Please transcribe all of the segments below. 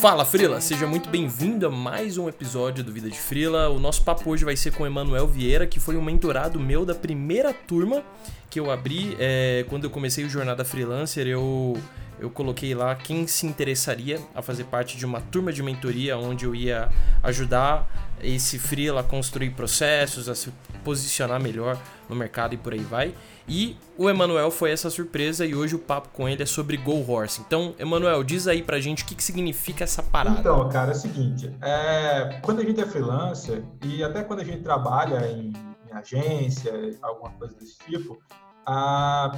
Fala Frila, seja muito bem-vindo a mais um episódio do Vida de Frila. O nosso papo hoje vai ser com o Emanuel Vieira, que foi um mentorado meu da primeira turma que eu abri é, quando eu comecei o Jornada Freelancer. Eu, eu coloquei lá quem se interessaria a fazer parte de uma turma de mentoria onde eu ia ajudar esse freela construir processos, a se posicionar melhor no mercado e por aí vai. E o Emanuel foi essa surpresa e hoje o papo com ele é sobre Go Horse. Então, Emanuel, diz aí pra gente o que, que significa essa parada. Então, cara, é o seguinte, é, quando a gente é freelancer e até quando a gente trabalha em, em agência, alguma coisa desse tipo, a,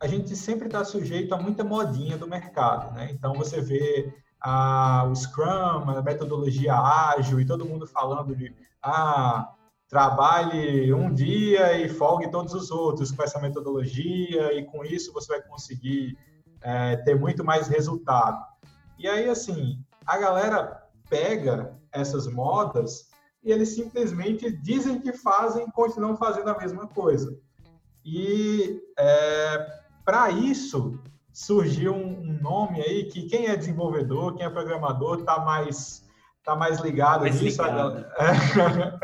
a gente sempre está sujeito a muita modinha do mercado, né? Então, você vê o Scrum, a metodologia ágil e todo mundo falando de ah, trabalhe um dia e folgue todos os outros com essa metodologia e com isso você vai conseguir é, ter muito mais resultado. E aí, assim, a galera pega essas modas e eles simplesmente dizem que fazem e continuam fazendo a mesma coisa. E é, para isso surgiu um nome aí que quem é desenvolvedor, quem é programador, está mais tá mais ligado mais nisso. Ligado.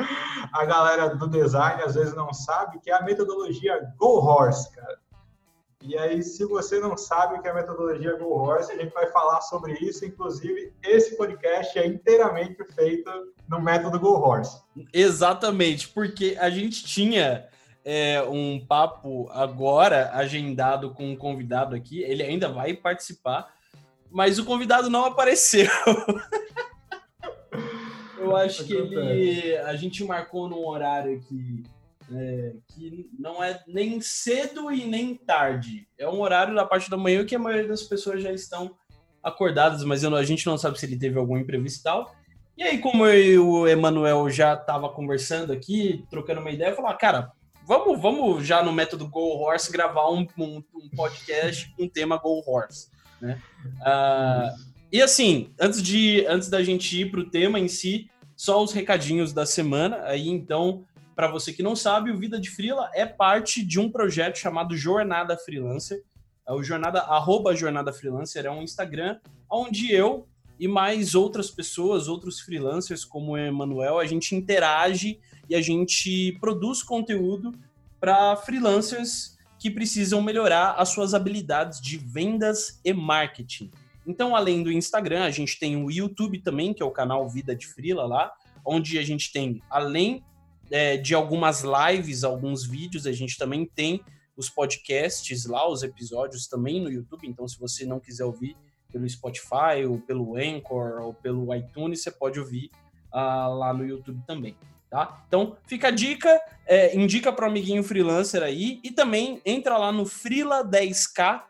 A, galera do design às vezes não sabe que é a metodologia Go Horse, cara. E aí, se você não sabe o que é a metodologia Go Horse, a gente vai falar sobre isso. Inclusive, esse podcast é inteiramente feito no método Go Horse. Exatamente, porque a gente tinha é, um papo agora agendado com um convidado aqui. Ele ainda vai participar, mas o convidado não apareceu. Eu acho que ele. A gente marcou num horário aqui é, que não é nem cedo e nem tarde. É um horário da parte da manhã que a maioria das pessoas já estão acordadas, mas eu, a gente não sabe se ele teve algum imprevisto e tal. E aí, como eu e o Emanuel já estava conversando aqui, trocando uma ideia, eu falei, ah, cara, vamos, vamos já no método Go Horse gravar um, um, um podcast com um tema Go Horse, né? Uh, e assim, antes de antes da gente ir para o tema em si, só os recadinhos da semana. Aí então, para você que não sabe, o Vida de Freela é parte de um projeto chamado Jornada Freelancer. É o jornada arroba Jornada Freelancer é um Instagram onde eu e mais outras pessoas, outros freelancers como o Emanuel, a gente interage e a gente produz conteúdo para freelancers que precisam melhorar as suas habilidades de vendas e marketing. Então, além do Instagram, a gente tem o YouTube também, que é o canal Vida de Frila lá, onde a gente tem, além é, de algumas lives, alguns vídeos, a gente também tem os podcasts lá, os episódios também no YouTube. Então, se você não quiser ouvir pelo Spotify, ou pelo Anchor, ou pelo iTunes, você pode ouvir uh, lá no YouTube também. Tá? Então, fica a dica, é, indica para o amiguinho freelancer aí e também entra lá no Frila 10K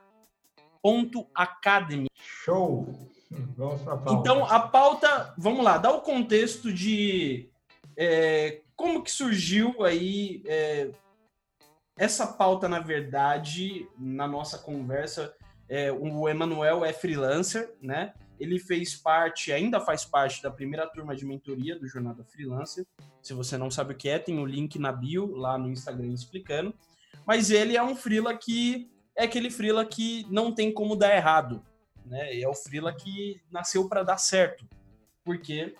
Academy. Show! Vamos para a pauta. Então, a pauta, vamos lá, dá o contexto de é, como que surgiu aí é, essa pauta, na verdade, na nossa conversa. É, o Emanuel é freelancer, né? Ele fez parte, ainda faz parte da primeira turma de mentoria do Jornada Freelancer. Se você não sabe o que é, tem o link na bio lá no Instagram explicando. Mas ele é um freela que é aquele freela que não tem como dar errado, né? É o freela que nasceu para dar certo, porque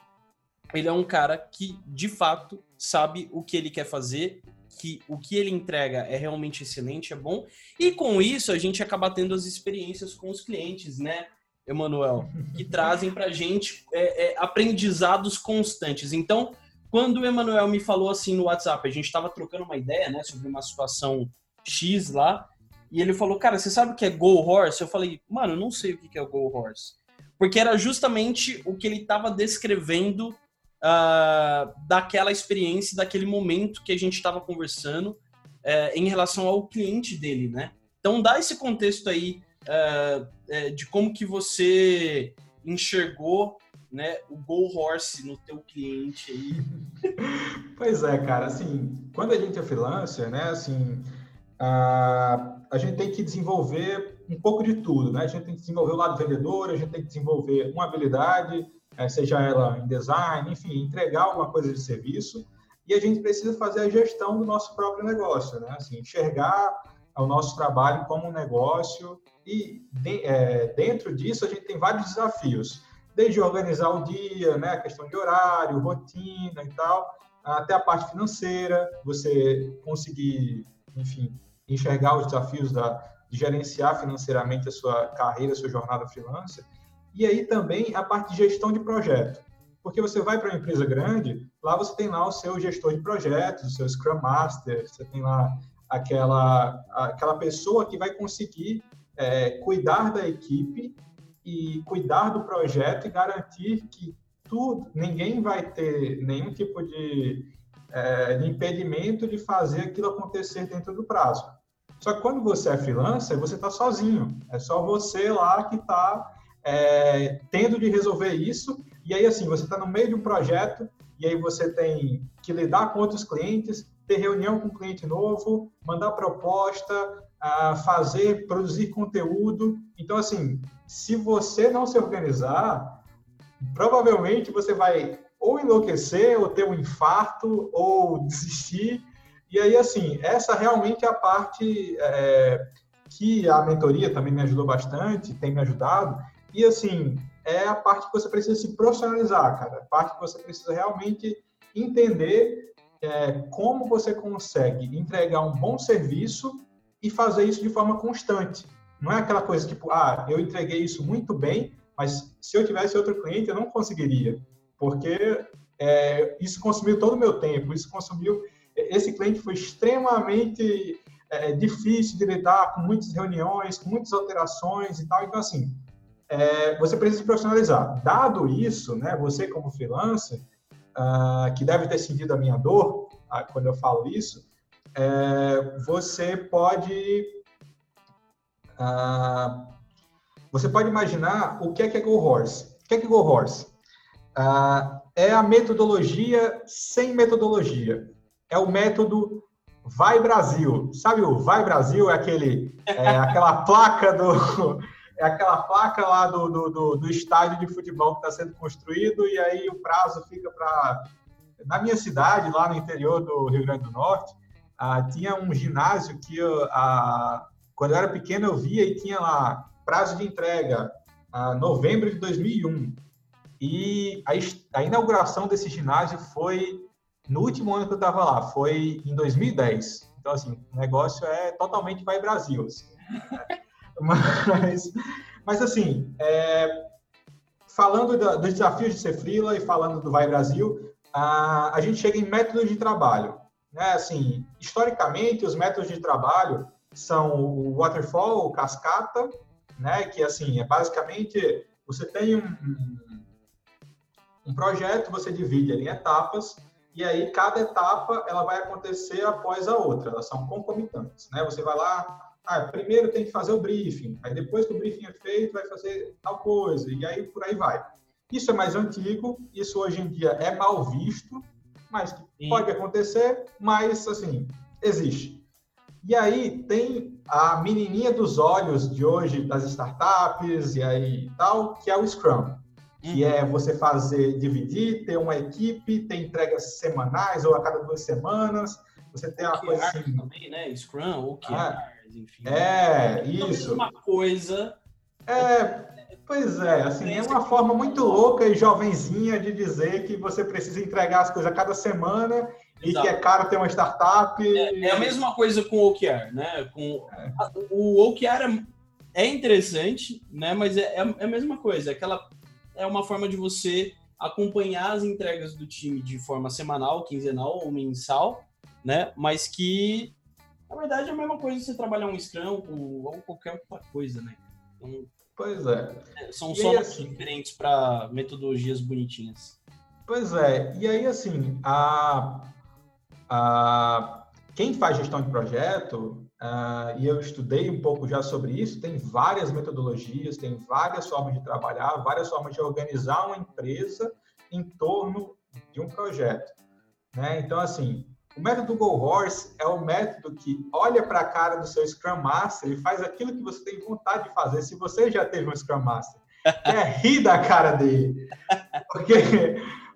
ele é um cara que de fato sabe o que ele quer fazer, que o que ele entrega é realmente excelente, é bom, e com isso a gente acaba tendo as experiências com os clientes, né? Emanuel, que trazem para gente é, é, aprendizados constantes. Então, quando o Emanuel me falou assim no WhatsApp, a gente estava trocando uma ideia, né, sobre uma situação X lá, e ele falou, cara, você sabe o que é Go Horse? Eu falei, mano, não sei o que é o Go Horse. Porque era justamente o que ele estava descrevendo uh, daquela experiência, daquele momento que a gente estava conversando uh, em relação ao cliente dele, né? Então dá esse contexto aí uh, de como que você enxergou né, o Go Horse no teu cliente aí. pois é, cara, assim, quando a gente é freelancer, né, assim, a, a gente tem que desenvolver um pouco de tudo, né? A gente tem que desenvolver o lado vendedor, a gente tem que desenvolver uma habilidade, é, seja ela em design, enfim, entregar alguma coisa de serviço, e a gente precisa fazer a gestão do nosso próprio negócio, né? Assim, enxergar o nosso trabalho como um negócio e de, é, dentro disso a gente tem vários desafios, desde organizar o dia, né, a questão de horário, rotina e tal, até a parte financeira, você conseguir, enfim, enxergar os desafios da, de gerenciar financeiramente a sua carreira, a sua jornada freelancer, e aí também a parte de gestão de projeto. Porque você vai para uma empresa grande, lá você tem lá o seu gestor de projetos, o seu Scrum Master, você tem lá aquela, aquela pessoa que vai conseguir é, cuidar da equipe e cuidar do projeto e garantir que tudo, ninguém vai ter nenhum tipo de, é, de impedimento de fazer aquilo acontecer dentro do prazo. Só que quando você é freelancer, você está sozinho. É só você lá que está é, tendo de resolver isso. E aí, assim, você está no meio de um projeto e aí você tem que lidar com outros clientes, ter reunião com um cliente novo, mandar proposta, fazer, produzir conteúdo. Então, assim, se você não se organizar, provavelmente você vai ou enlouquecer, ou ter um infarto, ou desistir. E aí, assim, essa realmente é a parte é, que a mentoria também me ajudou bastante, tem me ajudado. E, assim, é a parte que você precisa se profissionalizar, cara. A parte que você precisa realmente entender é, como você consegue entregar um bom serviço e fazer isso de forma constante. Não é aquela coisa tipo, ah, eu entreguei isso muito bem, mas se eu tivesse outro cliente, eu não conseguiria, porque é, isso consumiu todo o meu tempo, isso consumiu. Esse cliente foi extremamente é, difícil de lidar, com muitas reuniões, com muitas alterações e tal. Então, assim, é, você precisa se profissionalizar. Dado isso, né, você como freelancer, uh, que deve ter sentido a minha dor uh, quando eu falo isso, é, você pode uh, você pode imaginar o que é que é Go Horse. O que é que é Go Horse? é a metodologia sem metodologia. É o método Vai Brasil. Sabe o Vai Brasil? É aquele, é aquela placa do é aquela placa lá do, do, do, do estádio de futebol que está sendo construído e aí o prazo fica para... Na minha cidade, lá no interior do Rio Grande do Norte, ah, tinha um ginásio que, eu, ah, quando eu era pequeno, eu via e tinha lá prazo de entrega, ah, novembro de 2001. E a, a inauguração desse ginásio foi no último ano que eu estava lá, foi em 2010. Então, assim, o negócio é totalmente vai Brasil. Assim. Mas, mas assim, é, falando da, dos desafios de ser freela e falando do Vai Brasil, a, a gente chega em métodos de trabalho. Né? Assim, historicamente, os métodos de trabalho são o waterfall, o cascata, né? que assim, é basicamente você tem um, um, projeto, você divide ele em etapas, e aí cada etapa ela vai acontecer após a outra, elas são concomitantes, né? Você vai lá, ah, primeiro tem que fazer o briefing, aí depois que o briefing é feito, vai fazer tal coisa, e aí por aí vai. Isso é mais antigo, isso hoje em dia é mal visto, mas Sim. pode acontecer, mas assim, existe. E aí tem a menininha dos olhos de hoje das startups e aí tal, que é o Scrum, que uhum. é você fazer, dividir, ter uma equipe, ter entregas semanais ou a cada duas semanas, você tem uma coisa assim... também, né? Scrum, ou que ah, enfim. É, isso. uma coisa. É, pois é, assim, é uma forma muito louca e jovenzinha de dizer que você precisa entregar as coisas a cada semana e que é caro ter uma startup. É, é a mesma coisa com o OKR, né? Com, é. O OKR é, é interessante, né? Mas é, é, é a mesma coisa. Aquela é uma forma de você acompanhar as entregas do time de forma semanal, quinzenal ou mensal, né? Mas que na verdade, é a mesma coisa você trabalhar um Scrum ou, ou qualquer outra coisa, né? Então, pois é. é são e só aí, assim, diferentes para metodologias bonitinhas. Pois é. E aí, assim, a, a, quem faz gestão de projeto, uh, e eu estudei um pouco já sobre isso, tem várias metodologias, tem várias formas de trabalhar, várias formas de organizar uma empresa em torno de um projeto. Né? Então, assim, o método Go Horse é o método que olha para a cara do seu Scrum Master e faz aquilo que você tem vontade de fazer. Se você já teve um Scrum Master, é rir da cara dele. Porque,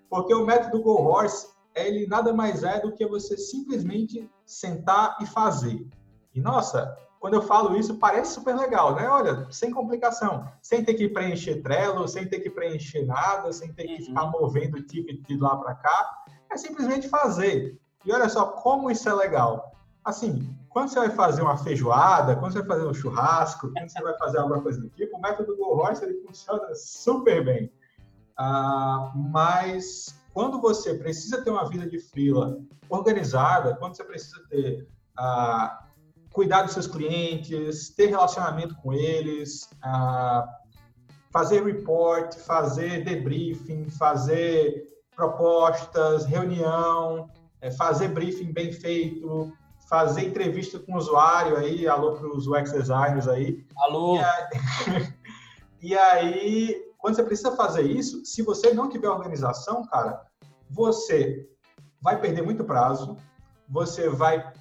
porque o método Go Horse, ele nada mais é do que você simplesmente sentar e fazer. E, nossa, quando eu falo isso, parece super legal, né? Olha, sem complicação, sem ter que preencher Trello, sem ter que preencher nada, sem ter que uhum. ficar movendo o ticket de lá para cá, é simplesmente fazer. E olha só como isso é legal. Assim, quando você vai fazer uma feijoada, quando você vai fazer um churrasco, quando você vai fazer alguma coisa do tipo, o método Go Horse ele funciona super bem. Ah, mas quando você precisa ter uma vida de fila organizada, quando você precisa ter ah, cuidar dos seus clientes, ter relacionamento com eles, uh, fazer report, fazer debriefing, fazer propostas, reunião, é, fazer briefing bem feito, fazer entrevista com o usuário aí, alô para os UX designers aí. Alô! E aí, e aí, quando você precisa fazer isso, se você não tiver organização, cara, você vai perder muito prazo, você vai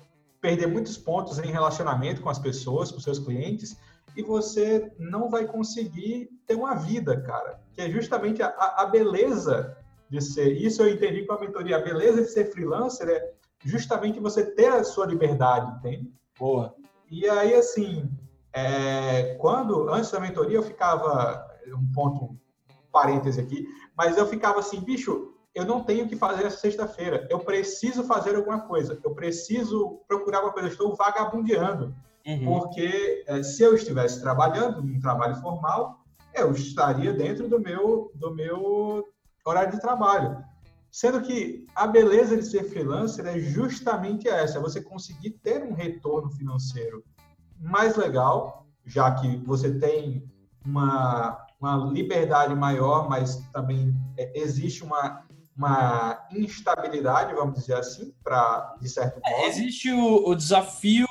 perder muitos pontos em relacionamento com as pessoas, com seus clientes, e você não vai conseguir ter uma vida, cara. Que é justamente a, a beleza de ser. Isso eu entendi com a mentoria. A beleza de ser freelancer é justamente você ter a sua liberdade, entende? Boa. E aí, assim, é, quando, antes da mentoria, eu ficava, um ponto, um parêntese aqui, mas eu ficava assim, bicho, eu não tenho que fazer essa sexta-feira. Eu preciso fazer alguma coisa. Eu preciso procurar alguma coisa. Eu estou vagabundeando. Uhum. Porque é, se eu estivesse trabalhando num trabalho formal, eu estaria dentro do meu, do meu horário de trabalho. Sendo que a beleza de ser freelancer é justamente essa: é você conseguir ter um retorno financeiro mais legal, já que você tem uma, uma liberdade maior, mas também é, existe uma uma instabilidade, vamos dizer assim, para de certo é, modo. É, existe o, o desafio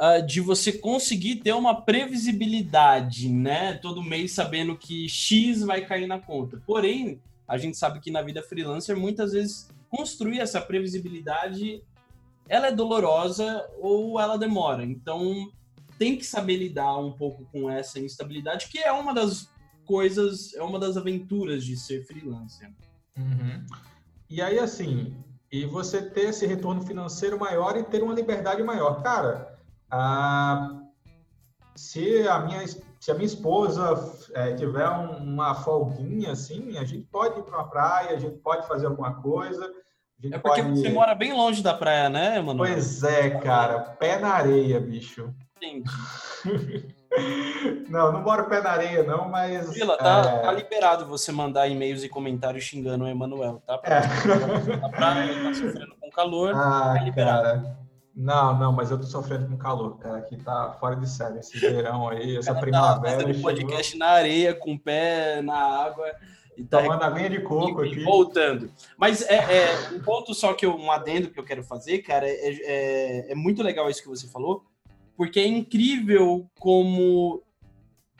uh, de você conseguir ter uma previsibilidade, né? Todo mês sabendo que X vai cair na conta. Porém, a gente sabe que na vida freelancer muitas vezes construir essa previsibilidade ela é dolorosa ou ela demora. Então tem que saber lidar um pouco com essa instabilidade, que é uma das coisas, é uma das aventuras de ser freelancer. Uhum. E aí, assim, e você ter esse retorno financeiro maior e ter uma liberdade maior. Cara, a, se, a minha, se a minha esposa é, tiver uma folguinha, assim, a gente pode ir para uma praia, a gente pode fazer alguma coisa. É porque pode... você mora bem longe da praia, né, mano? Pois é, cara. Pé na areia, bicho. Entendi. Não, não moro pé na areia, não, mas. Vila, tá, é... tá liberado você mandar e-mails e comentários xingando o Emanuel, tá? É. Tá, pra, ele tá sofrendo com calor. Ah, tá liberado. Cara. Não, não, mas eu tô sofrendo com calor, cara. Aqui tá fora de série esse verão aí, essa primavera. Tá um podcast na areia, com o pé na água. E tá Tomando aguinha de coco aqui. Voltando. Mas é, é, um ponto só que eu, um adendo que eu quero fazer, cara, é, é, é muito legal isso que você falou, porque é incrível como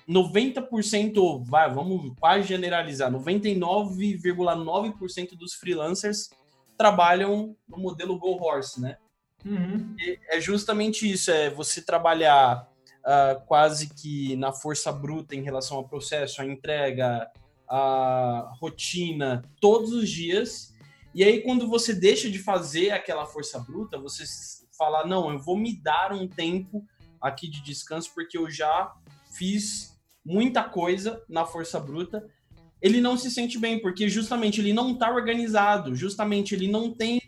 90%, vai, vamos quase generalizar, 99,9% dos freelancers trabalham no modelo Go Horse, né? Uhum. é justamente isso, é você trabalhar uh, quase que na força bruta em relação ao processo, a entrega, a rotina, todos os dias. E aí, quando você deixa de fazer aquela força bruta, você falar, não, eu vou me dar um tempo aqui de descanso, porque eu já fiz muita coisa na força bruta. Ele não se sente bem, porque justamente ele não está organizado, justamente ele não tem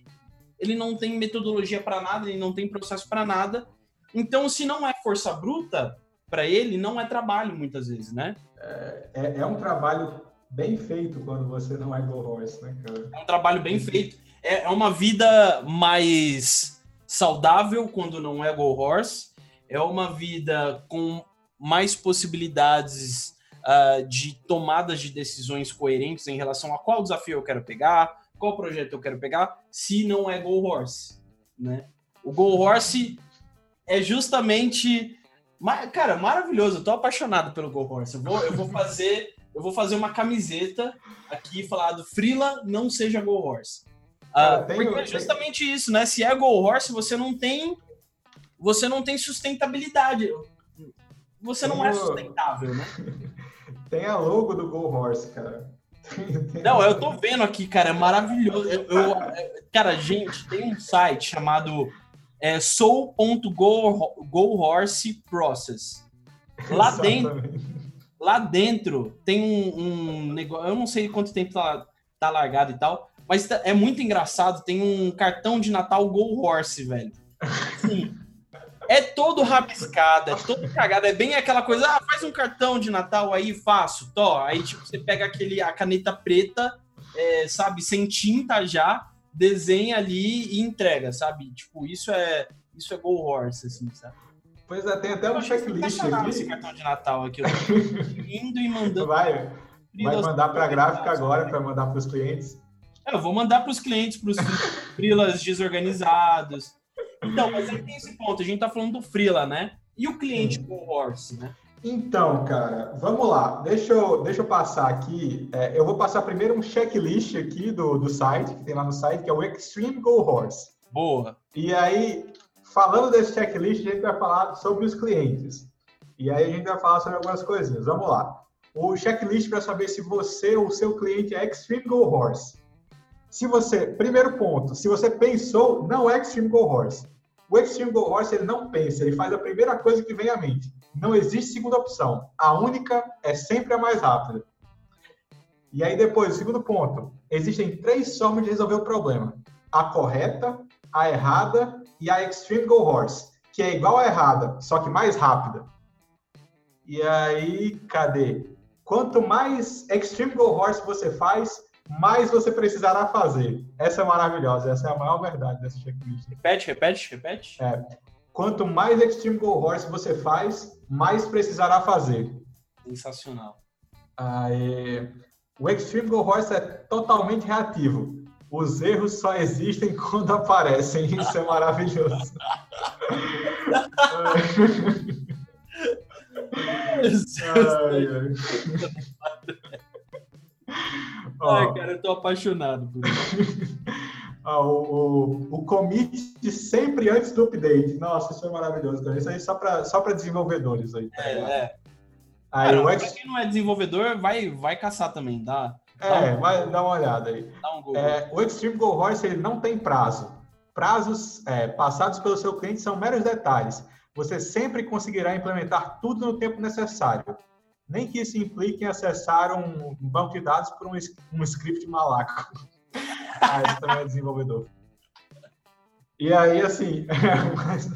ele não tem metodologia para nada, ele não tem processo para nada. Então, se não é força bruta, para ele não é trabalho muitas vezes, né? É, é, é, um trabalho bem feito quando você não é go horse, né, cara? É um trabalho bem feito. É, é uma vida mais saudável quando não é go horse. É uma vida com mais possibilidades uh, de tomadas de decisões coerentes em relação a qual desafio eu quero pegar, qual projeto eu quero pegar, se não é Go Horse, né? O Go Horse é justamente, cara, maravilhoso. Eu tô apaixonado pelo Go Horse. Eu vou, eu vou fazer, eu vou fazer uma camiseta aqui falado Frila não seja Go Horse. Uh, porque é justamente isso, né? Se é Go Horse, você não tem você não tem sustentabilidade. Você não é sustentável, né? Tem a logo do Go Horse, cara. Não, eu tô vendo aqui, cara, é maravilhoso. Eu, eu, cara, gente, tem um site chamado é soul.gohorse process. Lá dentro, lá dentro tem um, um, negócio, eu não sei quanto tempo tá, tá largado e tal, mas tá, é muito engraçado, tem um cartão de Natal Go Horse, velho. Sim. É todo rabiscado, é todo cagado. É bem aquela coisa, ah, faz um cartão de Natal aí, faço, tó. Aí, tipo, você pega aquele, a caneta preta, é, sabe, sem tinta já, desenha ali e entrega, sabe? Tipo, isso é, isso é Go Horse, assim, sabe? Pois é, tem até um checklist aqui. esse cartão de Natal aqui. Eu tô indo e mandando. Vai, vai mandar para a gráfica agora, para mandar para os clientes. É, eu vou mandar para os clientes, para os frilas desorganizados. Então, mas aí tem esse ponto. A gente tá falando do frila, né? E o cliente com o horse, né? Então, cara, vamos lá. Deixa eu, deixa eu passar aqui. É, eu vou passar primeiro um checklist aqui do, do site, que tem lá no site, que é o Extreme Go Horse. Boa. E aí, falando desse checklist, a gente vai falar sobre os clientes. E aí a gente vai falar sobre algumas coisinhas. Vamos lá. O checklist para saber se você ou seu cliente é Extreme Go Horse. Se você, primeiro ponto, se você pensou, não é Extreme Go Horse. O Extreme Go Horse ele não pensa, ele faz a primeira coisa que vem à mente. Não existe segunda opção. A única é sempre a mais rápida. E aí depois, o segundo ponto, existem três formas de resolver o problema: a correta, a errada e a Extreme Go Horse, que é igual à errada, só que mais rápida. E aí, cadê? Quanto mais Extreme Go Horse você faz, mais você precisará fazer. Essa é maravilhosa, essa é a maior verdade dessa checklist. Repete, repete, repete. É. Quanto mais Extreme Go Horse você faz, mais precisará fazer. Sensacional. Aí, o Extreme Go Horse é totalmente reativo. Os erros só existem quando aparecem. Isso é maravilhoso. ai, ai. Ai, cara, eu tô apaixonado por isso. ah, o, o, o commit sempre antes do update. Nossa, isso é maravilhoso. Cara. Isso aí só para só desenvolvedores aí. Tá é, é. Aí, cara, o X... quem não é desenvolvedor, vai, vai caçar também, dá. É, um... vai dar uma olhada aí. Um é, o Extreme Go Horse ele não tem prazo. Prazos é, passados pelo seu cliente são meros detalhes. Você sempre conseguirá implementar tudo no tempo necessário nem que isso implique em acessar um banco de dados por um, um script malaco. ah, isso também é desenvolvedor. E aí, assim, mais,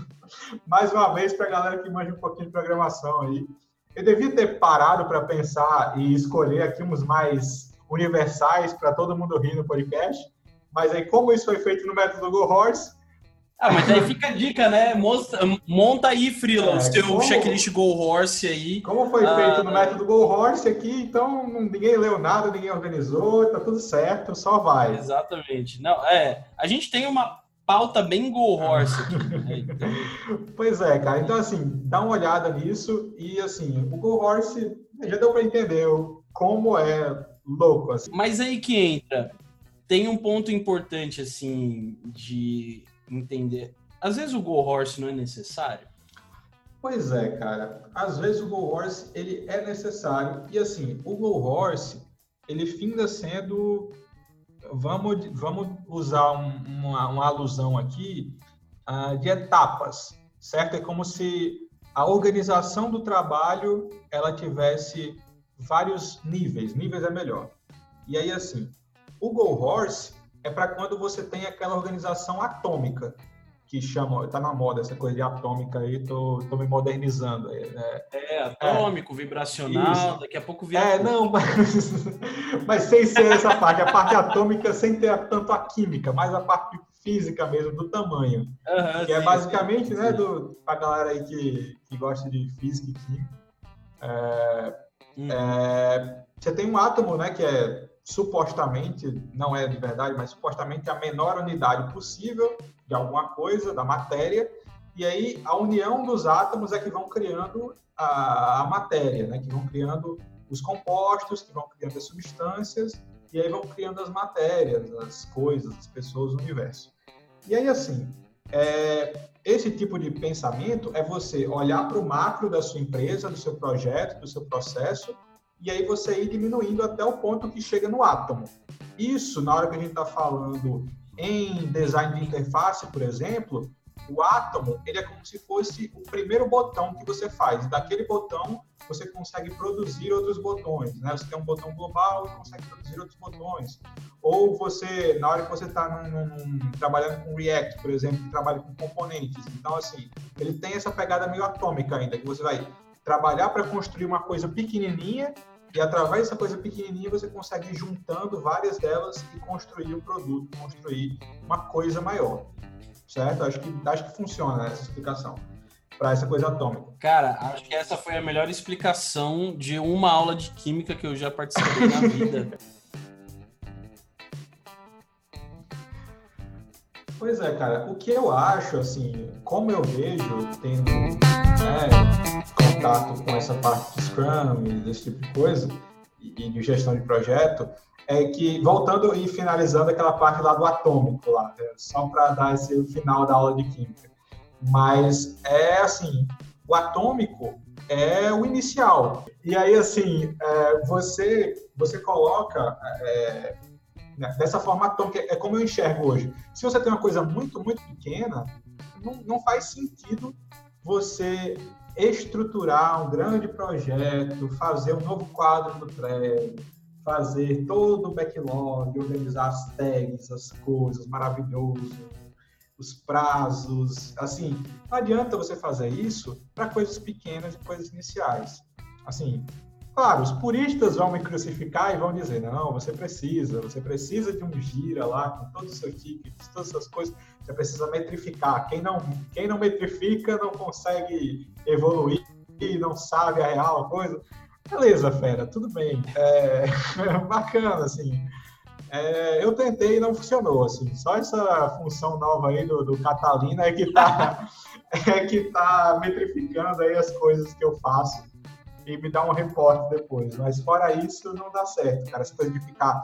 mais uma vez, para a galera que manja um pouquinho de programação aí, eu devia ter parado para pensar e escolher aqui uns mais universais para todo mundo rir no podcast, mas aí, como isso foi feito no método Go Horse, ah, mas aí fica a dica, né? Mostra, monta aí, Freela, é, o seu como, checklist Go Horse aí. Como foi feito no ah, método Go Horse aqui, então ninguém leu nada, ninguém organizou, tá tudo certo, só vai. Exatamente. Não, é, a gente tem uma pauta bem Go Horse aqui. Né? Então... pois é, cara. Então, assim, dá uma olhada nisso e, assim, o Go Horse já deu para entender como é louco. Assim. Mas aí que entra, tem um ponto importante, assim, de entender. Às vezes o Go Horse não é necessário? Pois é, cara. Às vezes o Go Horse ele é necessário. E assim, o Go Horse ele finda sendo. Vamos, vamos usar um, uma, uma, alusão aqui uh, de etapas, certo? É como se a organização do trabalho ela tivesse vários níveis. Níveis é melhor. E aí, assim, o Go Horse é para quando você tem aquela organização atômica, que chama, tá na moda essa coisa de atômica aí, tô, tô me modernizando aí, né? É, atômico, é, vibracional, isso. daqui a pouco vira. É, não, mas, mas sem ser essa parte, a parte atômica sem ter tanto a química, mas a parte física mesmo, do tamanho. Uhum, que é sim, é basicamente, sim, né, do, pra galera aí que, que gosta de física e química. É, hum. é, você tem um átomo, né, que é supostamente, não é de verdade, mas supostamente a menor unidade possível de alguma coisa, da matéria, e aí a união dos átomos é que vão criando a, a matéria, né? que vão criando os compostos, que vão criando as substâncias, e aí vão criando as matérias, as coisas, as pessoas, o universo. E aí, assim, é, esse tipo de pensamento é você olhar para o macro da sua empresa, do seu projeto, do seu processo, e aí você ir diminuindo até o ponto que chega no átomo. Isso, na hora que a gente está falando em design de interface, por exemplo, o átomo, ele é como se fosse o primeiro botão que você faz. Daquele botão, você consegue produzir outros botões, né? Você tem um botão global e consegue produzir outros botões. Ou você, na hora que você está trabalhando com React, por exemplo, que trabalha com componentes. Então, assim, ele tem essa pegada meio atômica ainda, que você vai trabalhar para construir uma coisa pequenininha e através dessa coisa pequenininha você consegue ir juntando várias delas e construir um produto, construir uma coisa maior certo? Acho que, acho que funciona essa explicação para essa coisa atômica. Cara, acho que essa foi a melhor explicação de uma aula de química que eu já participei na vida. Pois é, cara. O que eu acho, assim, como eu vejo, tendo né, contato com essa parte de Scrum e desse tipo de coisa, e de gestão de projeto, é que, voltando e finalizando aquela parte lá do atômico, lá, né? só para dar esse final da aula de química. Mas é assim, o atômico é o inicial. E aí, assim, é, você, você coloca é, né, dessa forma atômica, é como eu enxergo hoje. Se você tem uma coisa muito, muito pequena, não, não faz sentido você estruturar um grande projeto, fazer um novo quadro no Trello, fazer todo o backlog, organizar as tags, as coisas, maravilhoso, os prazos, assim, não adianta você fazer isso para coisas pequenas e coisas iniciais. Assim, claro, os puristas vão me crucificar e vão dizer, não, você precisa, você precisa de um gira lá com todos os seus tickets, todas essas coisas, você precisa metrificar. Quem não, quem não metrifica não consegue evoluir, não sabe a real coisa. Beleza, fera, tudo bem. É, bacana, assim. É, eu tentei e não funcionou, assim. Só essa função nova aí do, do Catalina é que tá, é que tá metrificando aí as coisas que eu faço e me dá um reporte depois. Mas fora isso, não dá certo, cara. Essa coisa de ficar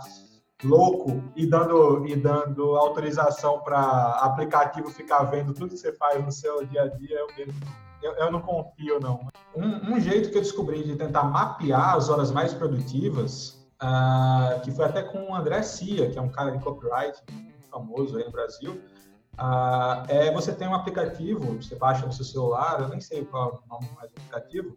louco e dando, e dando autorização para aplicativo ficar vendo tudo que você faz no seu dia a dia, eu mesmo eu, não confio, não. Um, um, jeito que eu descobri de tentar mapear as horas mais produtivas, uh, que foi até com o André Cia, que é um cara de copyright famoso aí no Brasil, uh, é você tem um aplicativo, você baixa no seu celular, eu nem sei qual é o nome mais do aplicativo,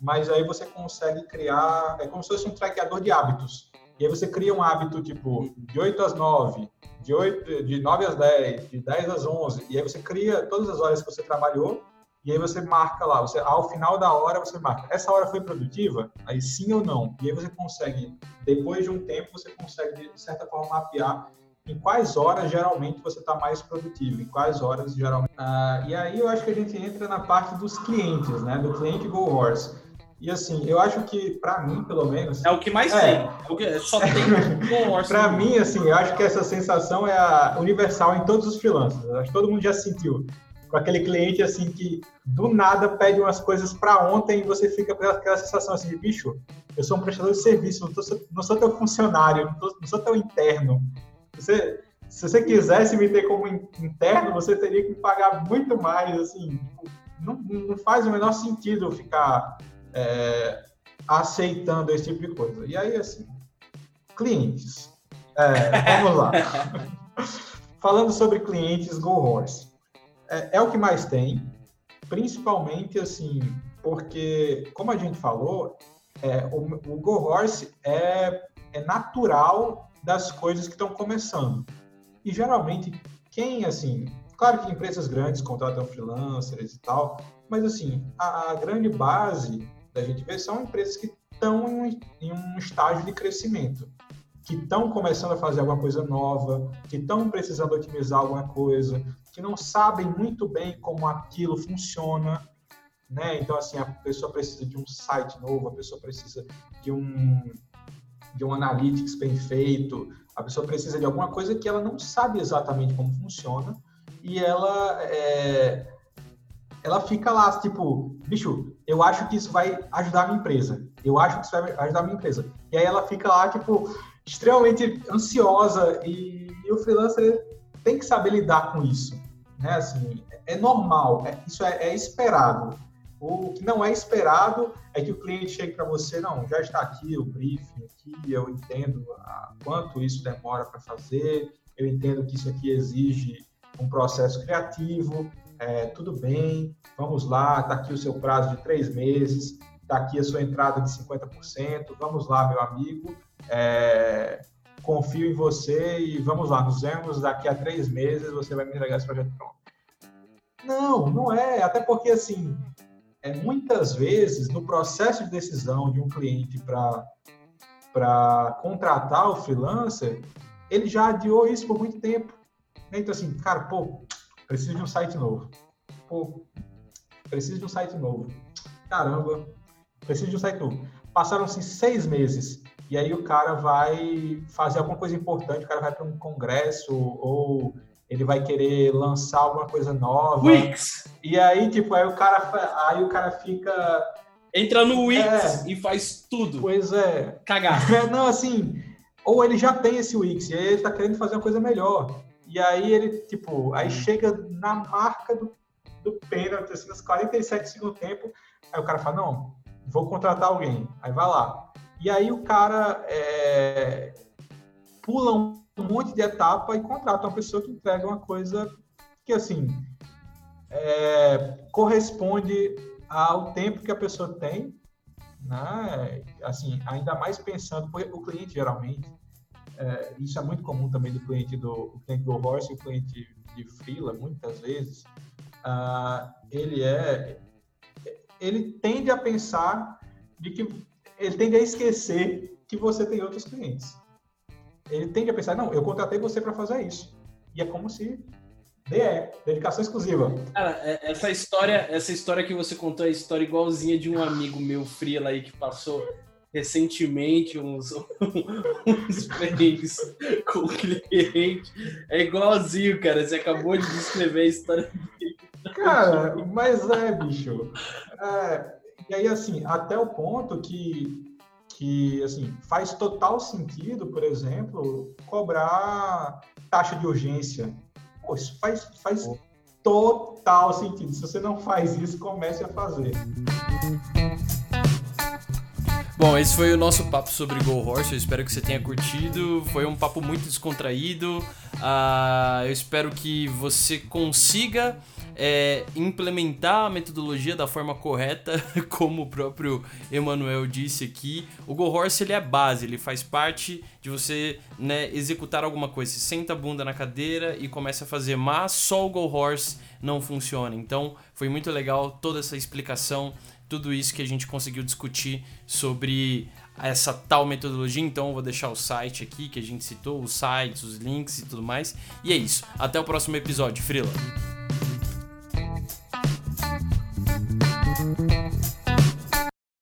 mas aí você consegue criar, é como se fosse um traqueador de hábitos. E aí você cria um hábito tipo de 8 às 9, de, 8, de 9 às 10, de 10 às 11, e aí você cria todas as horas que você trabalhou e aí você marca lá, você, ao final da hora você marca, essa hora foi produtiva? Aí sim ou não. E aí você consegue, depois de um tempo, você consegue, de certa forma, mapear em quais horas geralmente você está mais produtivo, em quais horas geralmente. Ah, e aí eu acho que a gente entra na parte dos clientes, né? Do cliente Go Horse. E assim, eu acho que, para mim, pelo menos. É o que mais é, tem. É o que, só tem para mim, assim, eu acho que essa sensação é universal em todos os freelancers. Acho que todo mundo já sentiu com aquele cliente assim que do nada pede umas coisas para ontem e você fica com aquela sensação assim de bicho, eu sou um prestador de serviço, não, tô, não sou teu funcionário, não, tô, não sou teu interno. Você, se você quisesse me ter como interno, você teria que me pagar muito mais, assim, não, não faz o menor sentido ficar é, aceitando esse tipo de coisa. E aí, assim, clientes, é, vamos lá. Falando sobre clientes Go Horse é, é o que mais tem, principalmente assim, porque, como a gente falou, é, o, o Go Horse é, é natural das coisas que estão começando. E geralmente, quem, assim, claro que empresas grandes contratam freelancers e tal, mas assim, a, a grande base da gente ver são empresas que estão em, em um estágio de crescimento que estão começando a fazer alguma coisa nova, que estão precisando otimizar alguma coisa, que não sabem muito bem como aquilo funciona, né? Então assim a pessoa precisa de um site novo, a pessoa precisa de um de um analytics bem feito, a pessoa precisa de alguma coisa que ela não sabe exatamente como funciona e ela é, ela fica lá tipo, bicho, eu acho que isso vai ajudar a minha empresa, eu acho que isso vai ajudar a minha empresa. E aí ela fica lá tipo extremamente ansiosa e, e o freelancer tem que saber lidar com isso né? Assim, é normal, é, isso é, é, esperado. O que não é esperado é que o cliente chegue para você, não, já está aqui o briefing, aqui, eu entendo a, quanto isso demora para fazer, eu entendo que isso aqui exige um processo criativo, é, tudo bem, vamos lá, está aqui o seu prazo de três meses, está aqui a sua entrada de 50%, vamos lá, meu amigo, é, confio em você e vamos lá, nos vemos daqui a três meses, você vai me entregar esse projeto pronto. Não, não é, até porque, assim, é, muitas vezes, no processo de decisão de um cliente para contratar o freelancer, ele já adiou isso por muito tempo. Então, assim, cara, pô, preciso de um site novo. Pô, preciso de um site novo. Caramba, preciso de um site novo. Passaram-se seis meses e aí o cara vai fazer alguma coisa importante, o cara vai para um congresso ou ele vai querer lançar alguma coisa nova. Wix! E aí, tipo, aí o cara, aí o cara fica... Entra no Wix é, e faz tudo. Pois é. Cagar. Não, assim, ou ele já tem esse Wix e aí ele tá querendo fazer uma coisa melhor. E aí ele, tipo, aí chega na marca do, do pênalti, assim, nos 47 segundos tempo, aí o cara fala, não, vou contratar alguém. Aí vai lá. E aí o cara é, pula um monte de etapa e contrata uma pessoa que entrega uma coisa que, assim, é, corresponde ao tempo que a pessoa tem, né? Assim, ainda mais pensando, porque o cliente geralmente, é, isso é muito comum também do cliente do cliente do Horse e o cliente de fila, muitas vezes, uh, ele é, ele tende a pensar de que ele tende a esquecer que você tem outros clientes. Ele tende a pensar, não, eu contratei você para fazer isso. E é como se DE, dedicação exclusiva. Cara, é, essa história, essa história que você contou é a história igualzinha de um amigo meu freela aí que passou recentemente uns, uns perrengues com o cliente. É igualzinho, cara. Você acabou de descrever a história dele. Cara, mas é, bicho. É, e aí, assim, até o ponto que, que assim, faz total sentido, por exemplo, cobrar taxa de urgência Pô, isso faz, faz total sentido. Se você não faz isso, comece a fazer. Bom, esse foi o nosso papo sobre Go Horse. Eu espero que você tenha curtido. Foi um papo muito descontraído. Uh, eu espero que você consiga é, implementar a metodologia da forma correta, como o próprio Emanuel disse aqui. O Go Horse ele é base, ele faz parte de você né, executar alguma coisa. Você senta a bunda na cadeira e começa a fazer, mas só o Go Horse não funciona. Então foi muito legal toda essa explicação, tudo isso que a gente conseguiu discutir sobre essa tal metodologia. Então eu vou deixar o site aqui que a gente citou, os sites, os links e tudo mais. E é isso. Até o próximo episódio, Frila.